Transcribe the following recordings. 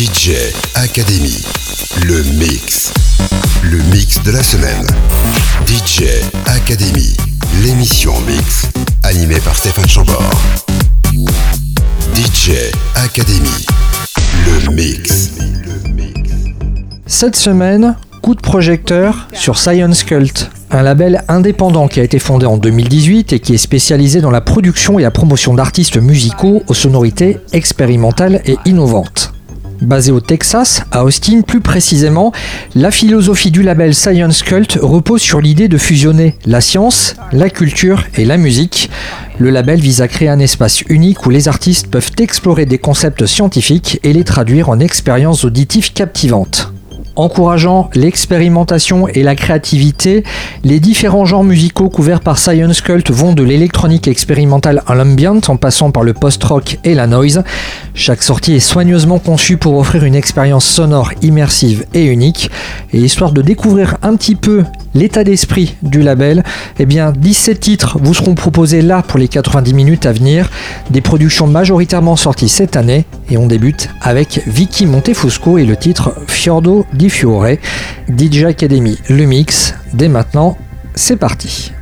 DJ Academy, le mix. Le mix de la semaine. DJ Academy, l'émission mix, animée par Stéphane Chambord. DJ Academy, le mix. Cette semaine, coup de projecteur sur Science Cult, un label indépendant qui a été fondé en 2018 et qui est spécialisé dans la production et la promotion d'artistes musicaux aux sonorités expérimentales et innovantes. Basé au Texas, à Austin plus précisément, la philosophie du label Science Cult repose sur l'idée de fusionner la science, la culture et la musique. Le label vise à créer un espace unique où les artistes peuvent explorer des concepts scientifiques et les traduire en expériences auditives captivantes encourageant l'expérimentation et la créativité, les différents genres musicaux couverts par Science Cult vont de l'électronique expérimentale à l'ambient en passant par le post-rock et la noise. Chaque sortie est soigneusement conçue pour offrir une expérience sonore immersive et unique. Et histoire de découvrir un petit peu l'état d'esprit du label, eh bien 17 titres vous seront proposés là pour les 90 minutes à venir, des productions majoritairement sorties cette année et on débute avec Vicky Montefusco et le titre Fiordo di Fiore, DJ Academy, le mix, dès maintenant, c'est parti.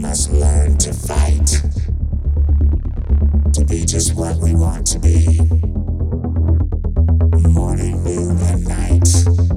must learn to fight, to be just what we want to be. Morning, noon, and night.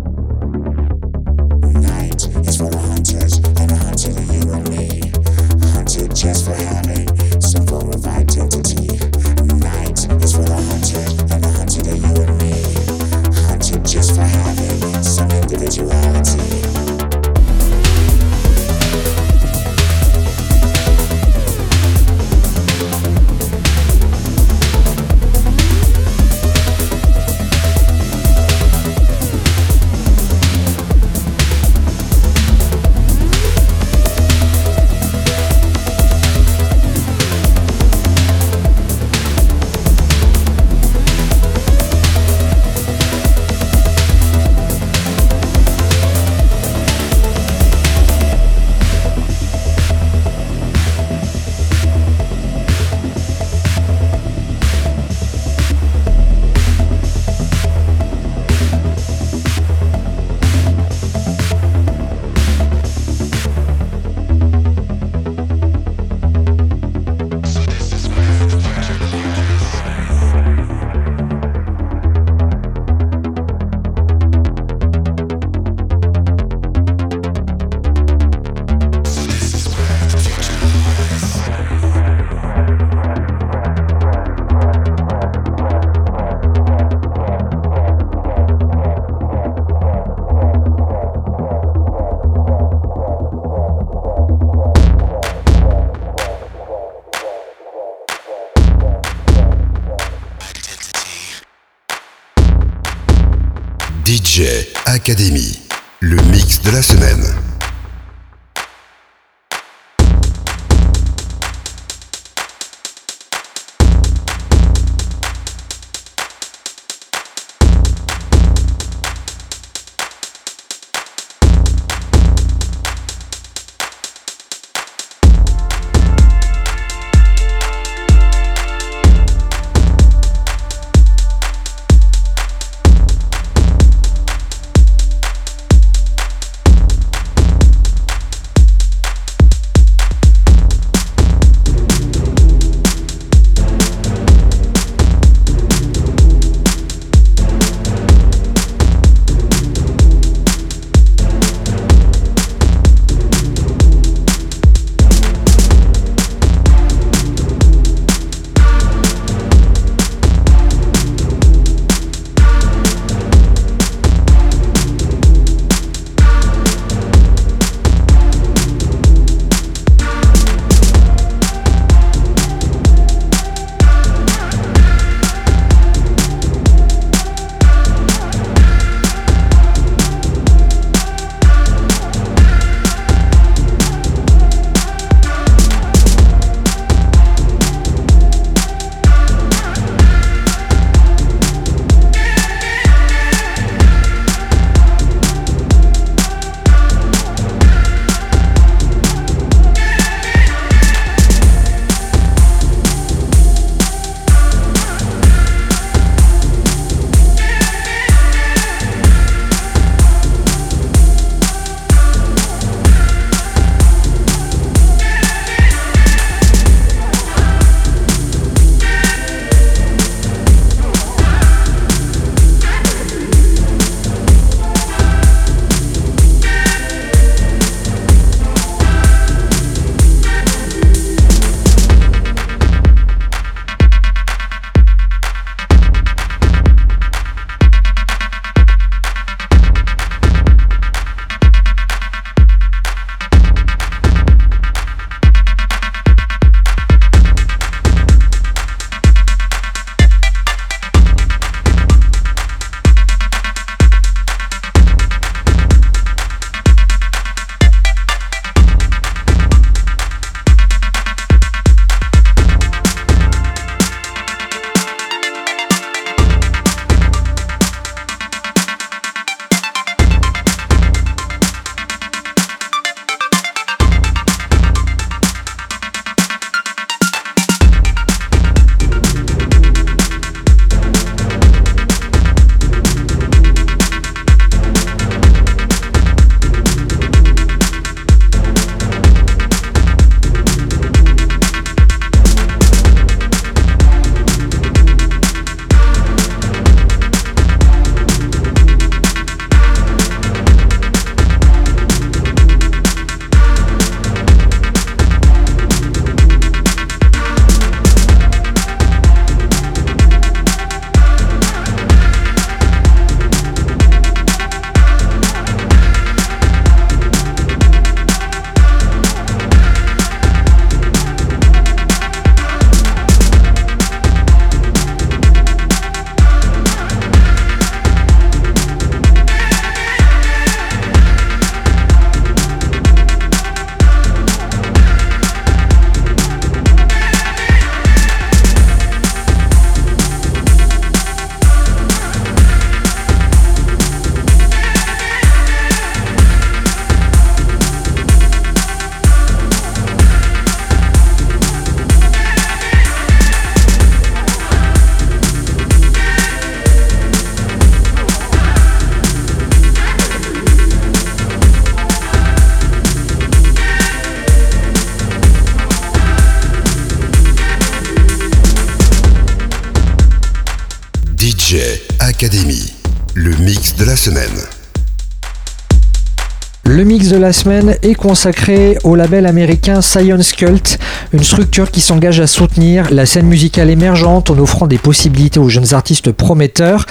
La semaine est consacré au label américain Science Cult, une structure qui s'engage à soutenir la scène musicale émergente en offrant des possibilités aux jeunes artistes prometteurs.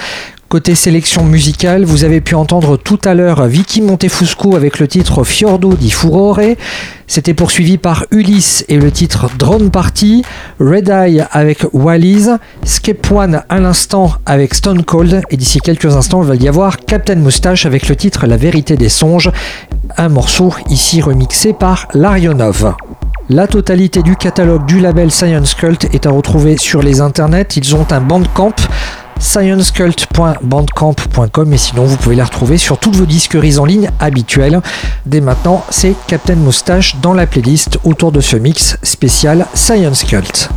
Côté sélection musicale, vous avez pu entendre tout à l'heure Vicky Montefusco avec le titre Fiordo di Furore. C'était poursuivi par Ulysse et le titre Drone Party, Red Eye avec Wallis, Skep One à l'instant avec Stone Cold et d'ici quelques instants il va y avoir Captain Moustache avec le titre La vérité des songes, un morceau ici remixé par Larionov. La totalité du catalogue du label Science Cult est à retrouver sur les internets. Ils ont un bandcamp sciencecult.bandcamp.com et sinon vous pouvez les retrouver sur toutes vos disqueries en ligne habituelles. Dès maintenant, c'est Captain Moustache dans la playlist autour de ce mix spécial Science Cult.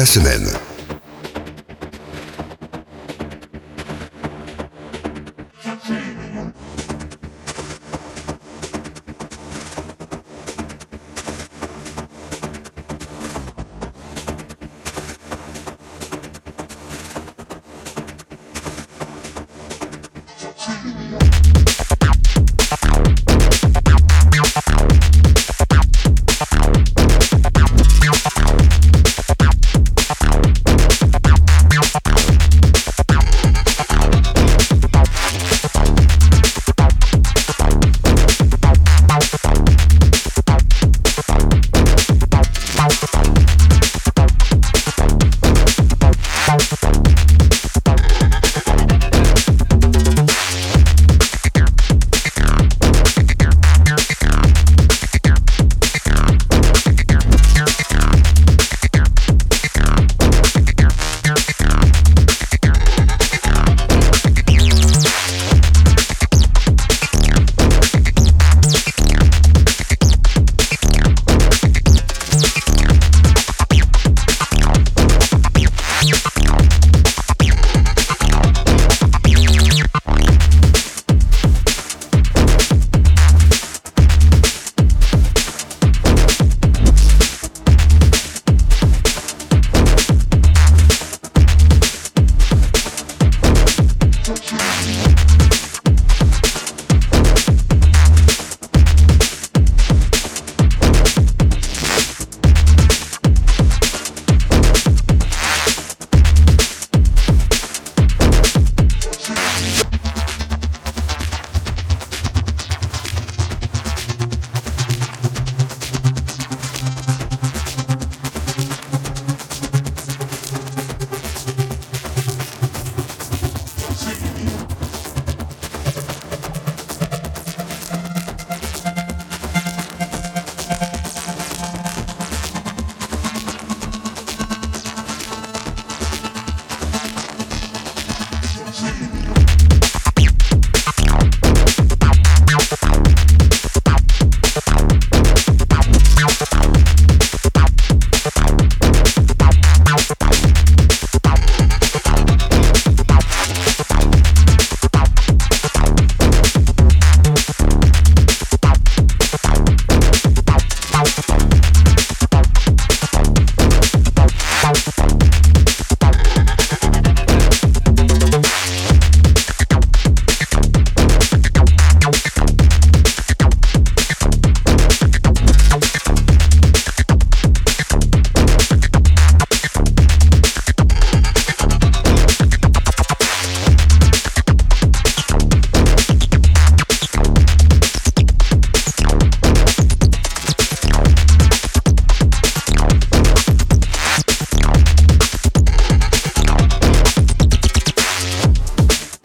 La semaine.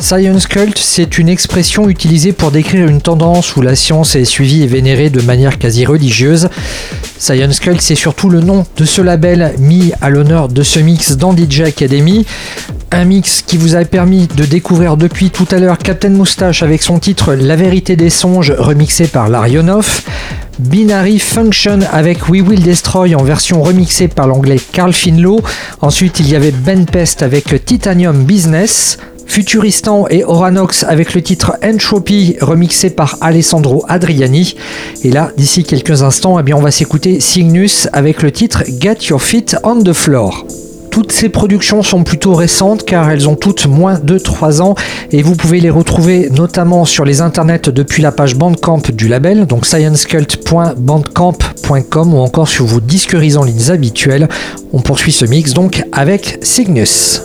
Science cult, c'est une expression utilisée pour décrire une tendance où la science est suivie et vénérée de manière quasi religieuse. Science Cult, c'est surtout le nom de ce label mis à l'honneur de ce mix dans DJ Academy. Un mix qui vous a permis de découvrir depuis tout à l'heure Captain Moustache avec son titre La vérité des songes remixé par Larionov. Binary Function avec We Will Destroy en version remixée par l'anglais Carl Finlow. Ensuite, il y avait Ben Pest avec Titanium Business. Futuristan et Oranox avec le titre Entropy remixé par Alessandro Adriani. Et là, d'ici quelques instants, eh bien, on va s'écouter Cygnus avec le titre Get Your Feet on the Floor. Toutes ces productions sont plutôt récentes car elles ont toutes moins de 3 ans et vous pouvez les retrouver notamment sur les internets depuis la page Bandcamp du label, donc sciencecult.bandcamp.com ou encore sur vos disqueries en ligne habituelles. On poursuit ce mix donc avec Cygnus.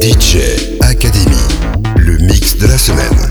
DJ de la semaine.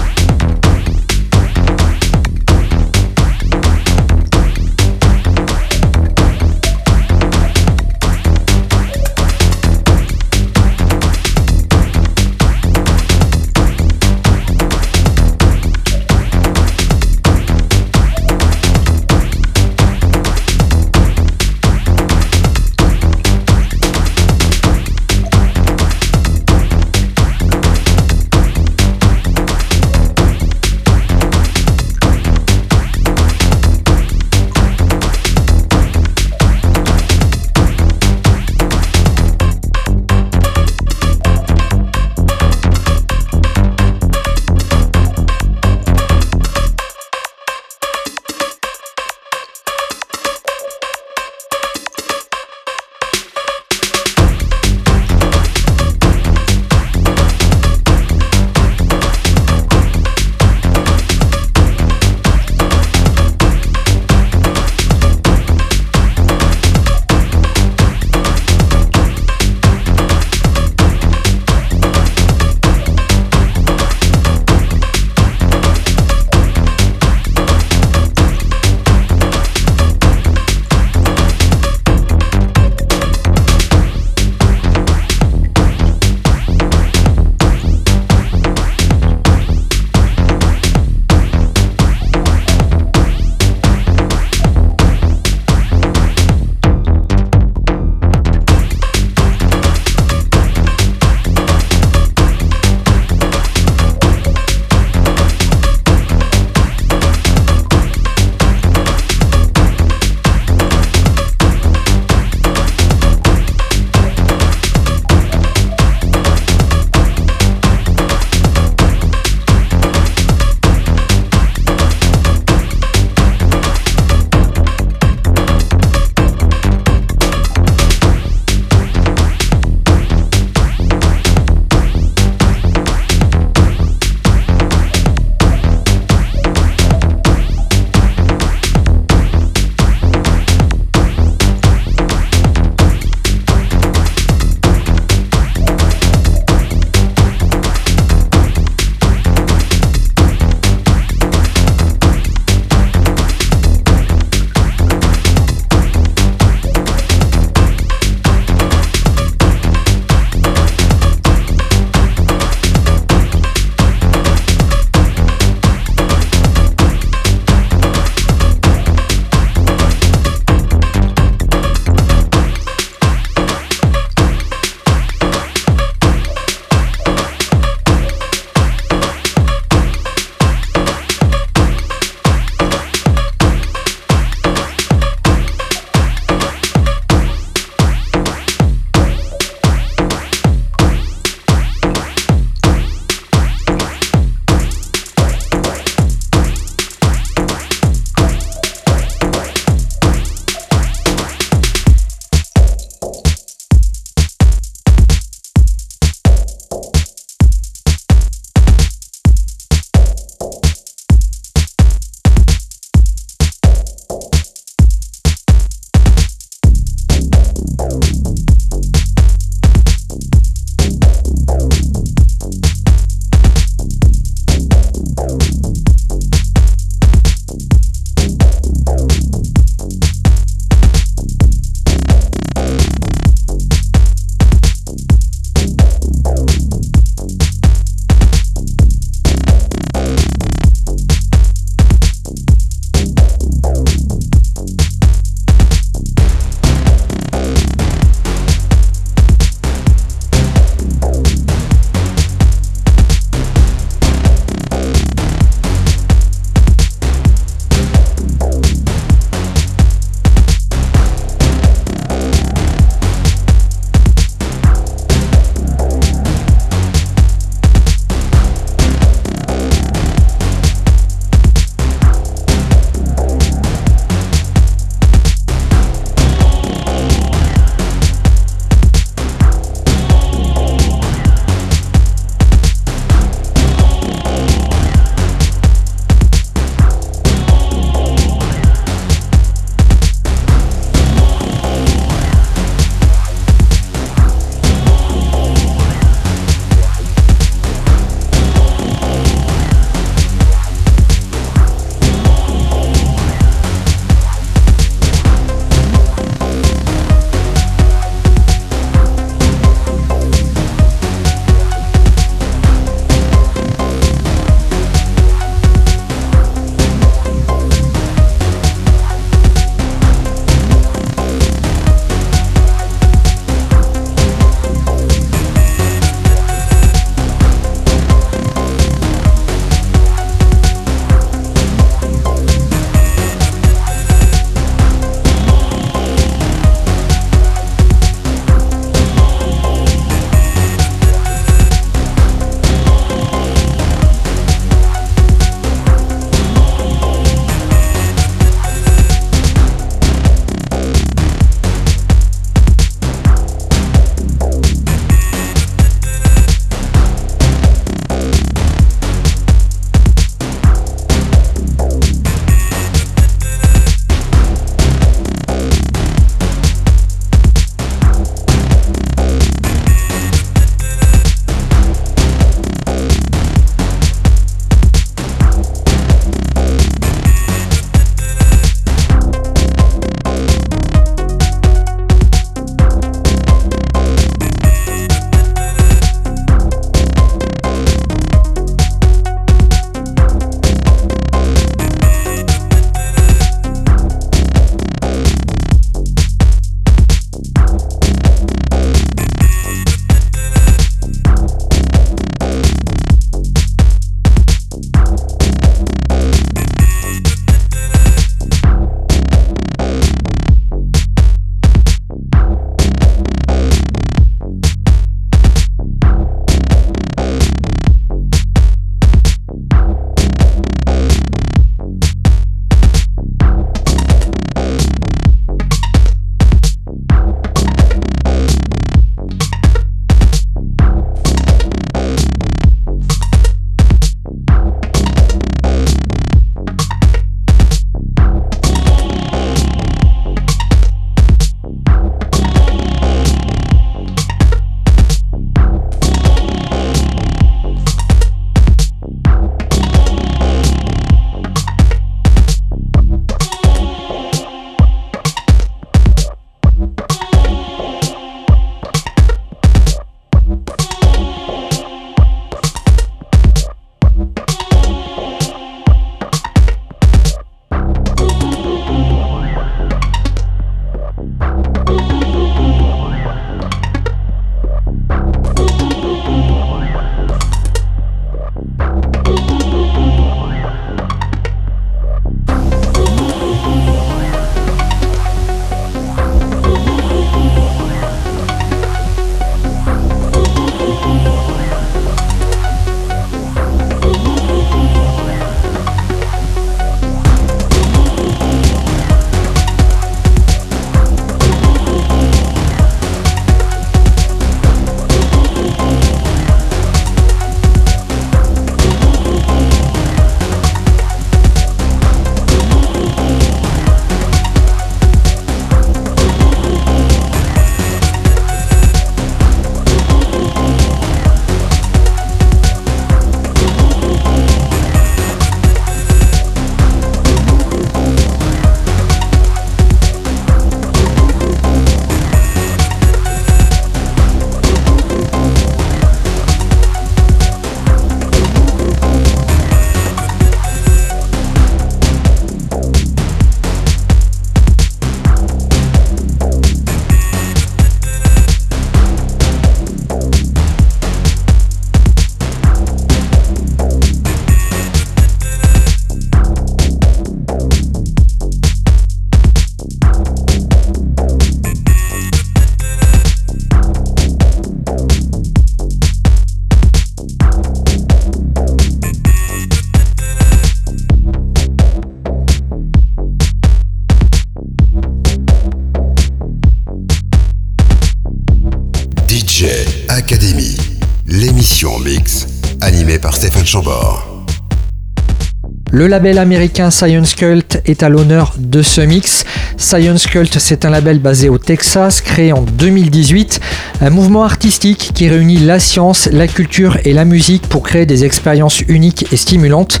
Le label américain Science Cult est à l'honneur de ce mix. Science Cult, c'est un label basé au Texas, créé en 2018, un mouvement artistique qui réunit la science, la culture et la musique pour créer des expériences uniques et stimulantes.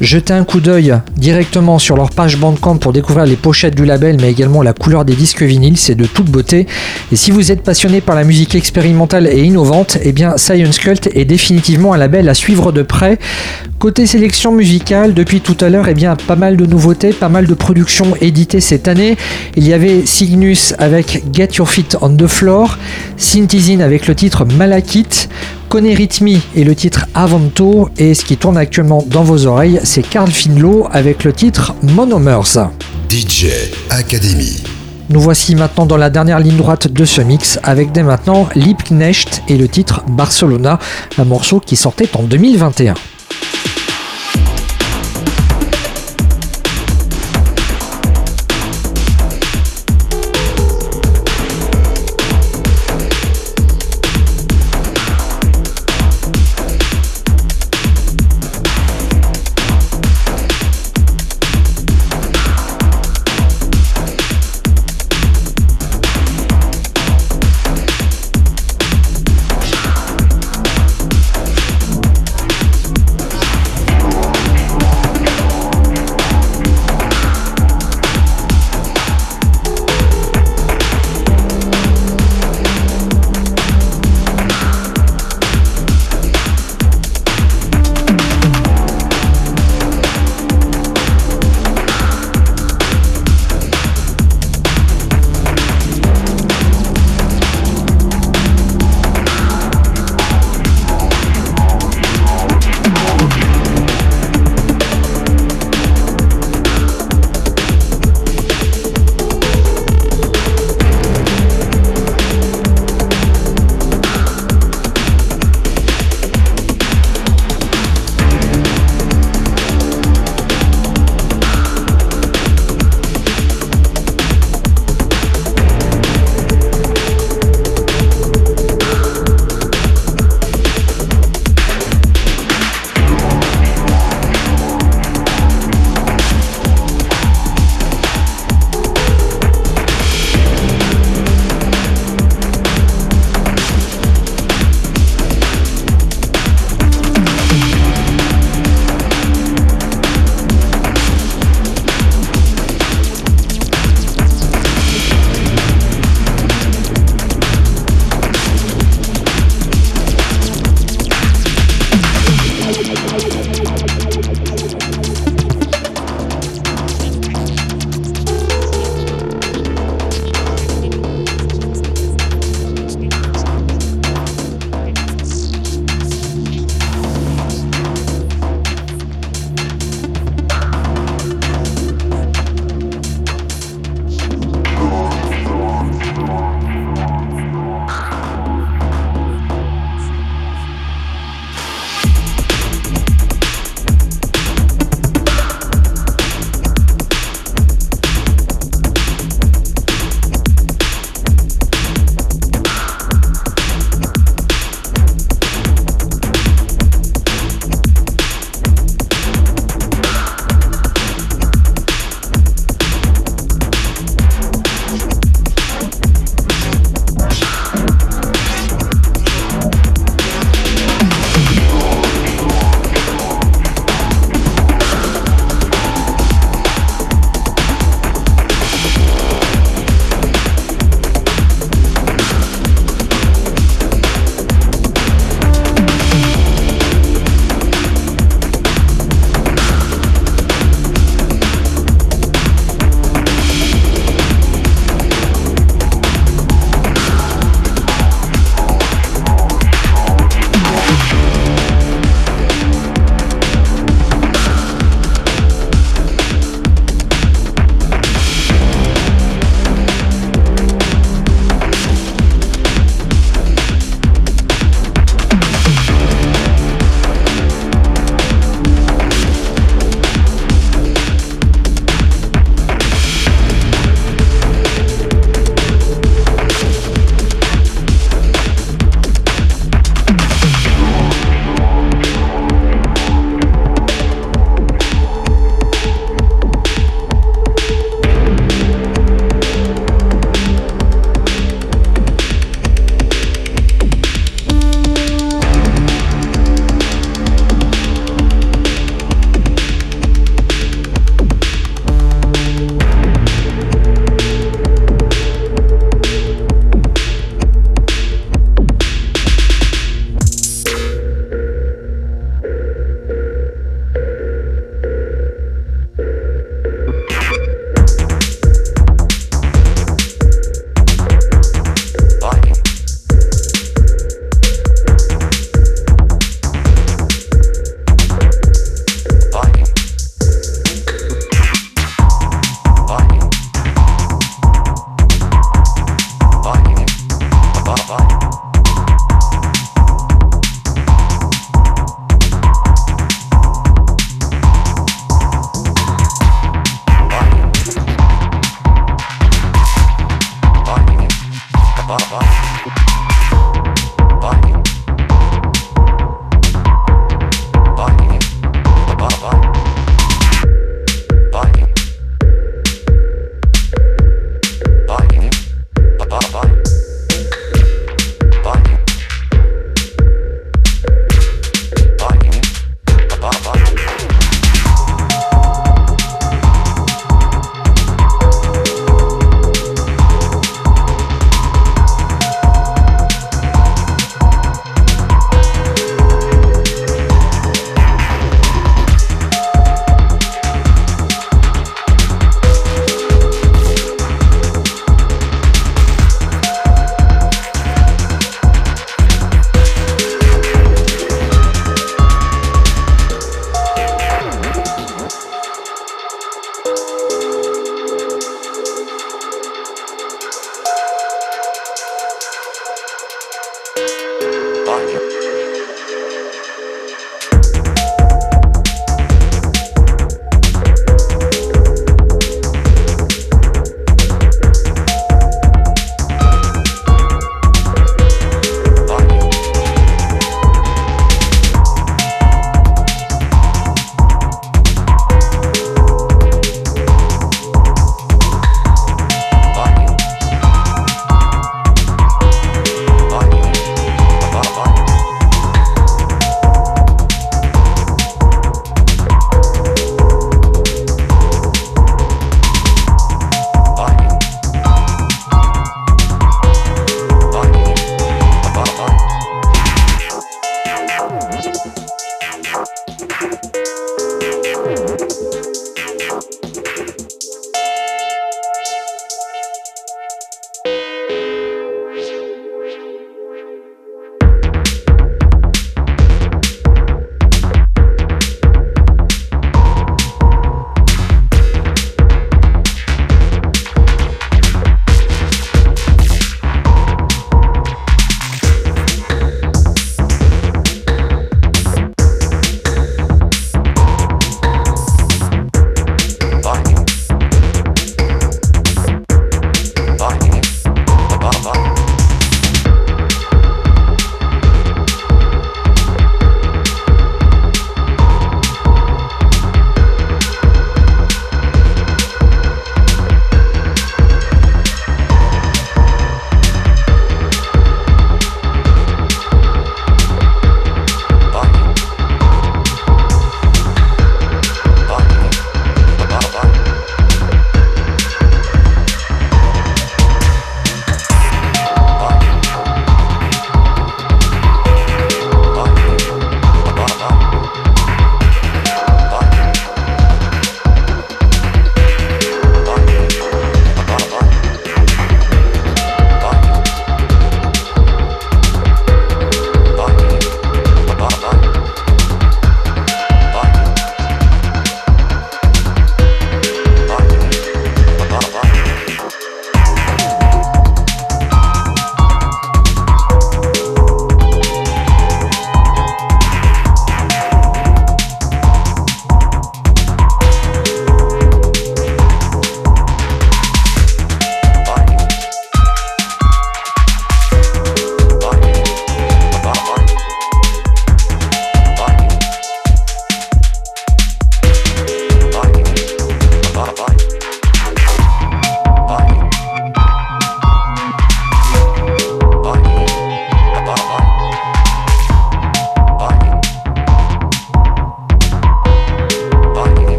Jetez un coup d'œil directement sur leur page Bandcamp pour découvrir les pochettes du label, mais également la couleur des disques vinyles, c'est de toute beauté. Et si vous êtes passionné par la musique expérimentale et innovante, eh bien Science Cult est définitivement un label à suivre de près. Côté sélection musicale, depuis tout à l'heure, eh bien pas mal de nouveautés, pas mal de productions éditées cette année. Il y avait Cygnus avec Get Your Feet on the Floor, Synthesine avec le titre Malakit, Connaît Rhythmi et le titre Avanto, et ce qui tourne actuellement dans vos oreilles, c'est Carl Finlow avec le titre Monomers. DJ Academy. Nous voici maintenant dans la dernière ligne droite de ce mix avec dès maintenant Liebknecht et le titre Barcelona, un morceau qui sortait en 2021.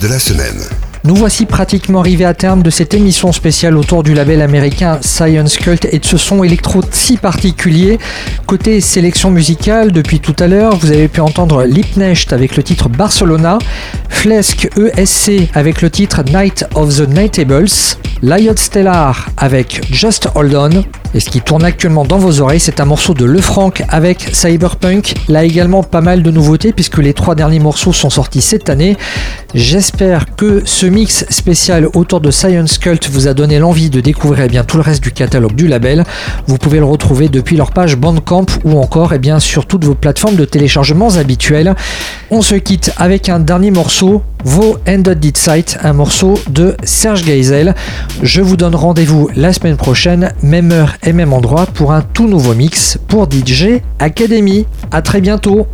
De la semaine. Nous voici pratiquement arrivés à terme de cette émission spéciale autour du label américain Science Cult et de ce son électro si particulier. Côté sélection musicale, depuis tout à l'heure, vous avez pu entendre Lipnecht avec le titre Barcelona, Flesk ESC avec le titre Night of the Nightables, Liot Stellar avec Just Hold On, et ce qui tourne actuellement dans vos oreilles, c'est un morceau de Lefranc avec Cyberpunk. Là également pas mal de nouveautés puisque les trois derniers morceaux sont sortis cette année. J'espère que ce mix spécial autour de Science Cult vous a donné l'envie de découvrir eh bien, tout le reste du catalogue du label. Vous pouvez le retrouver depuis leur page Bandcamp ou encore eh bien, sur toutes vos plateformes de téléchargements habituelles. On se quitte avec un dernier morceau, Vos Ended Dead Sight, un morceau de Serge Geisel. Je vous donne rendez-vous la semaine prochaine, même heure et même endroit pour un tout nouveau mix pour DJ Academy. A très bientôt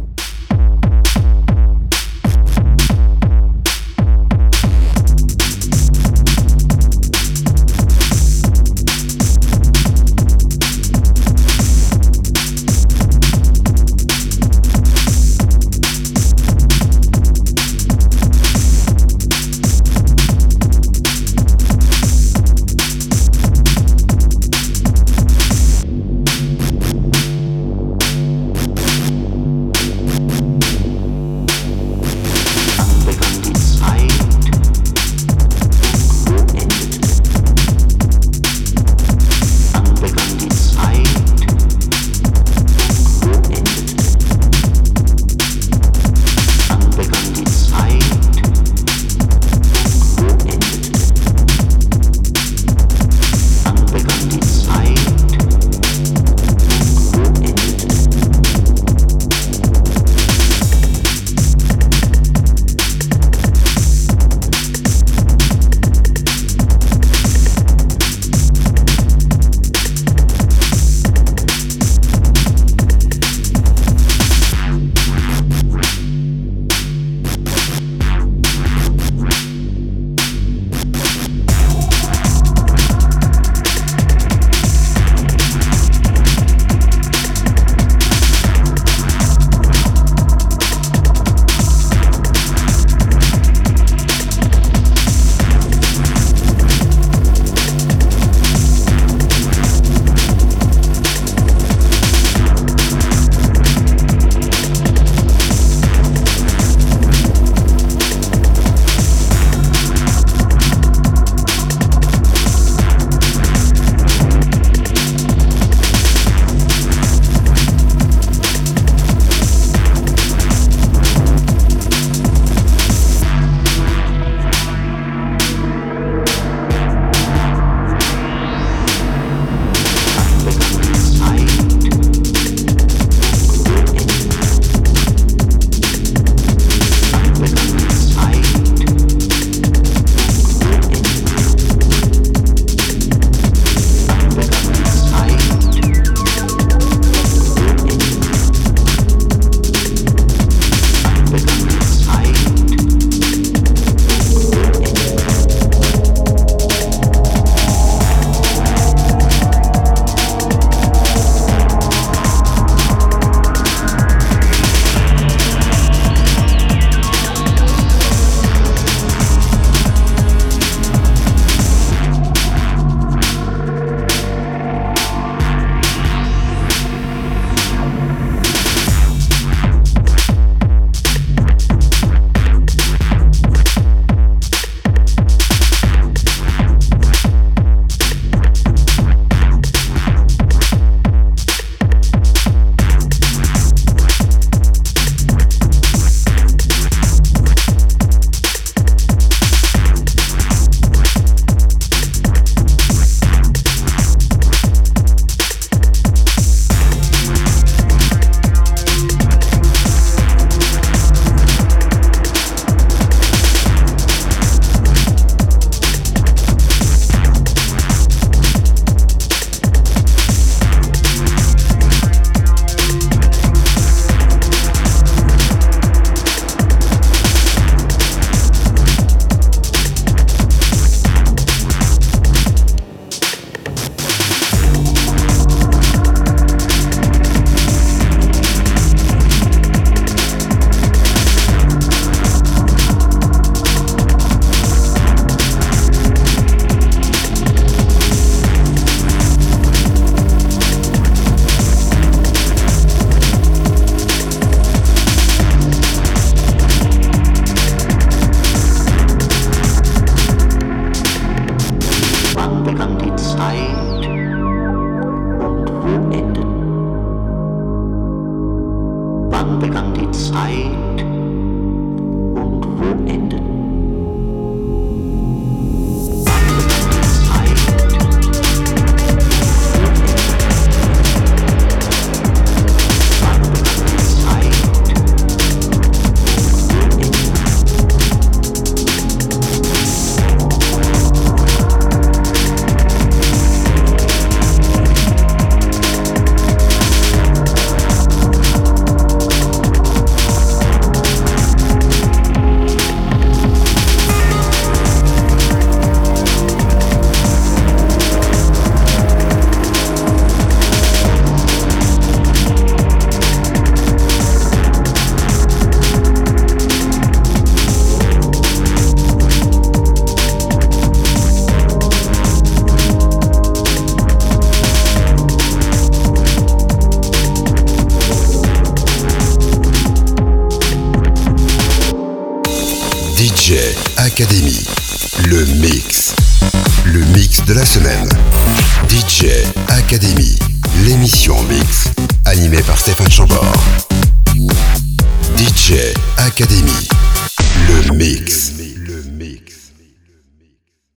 de la semaine.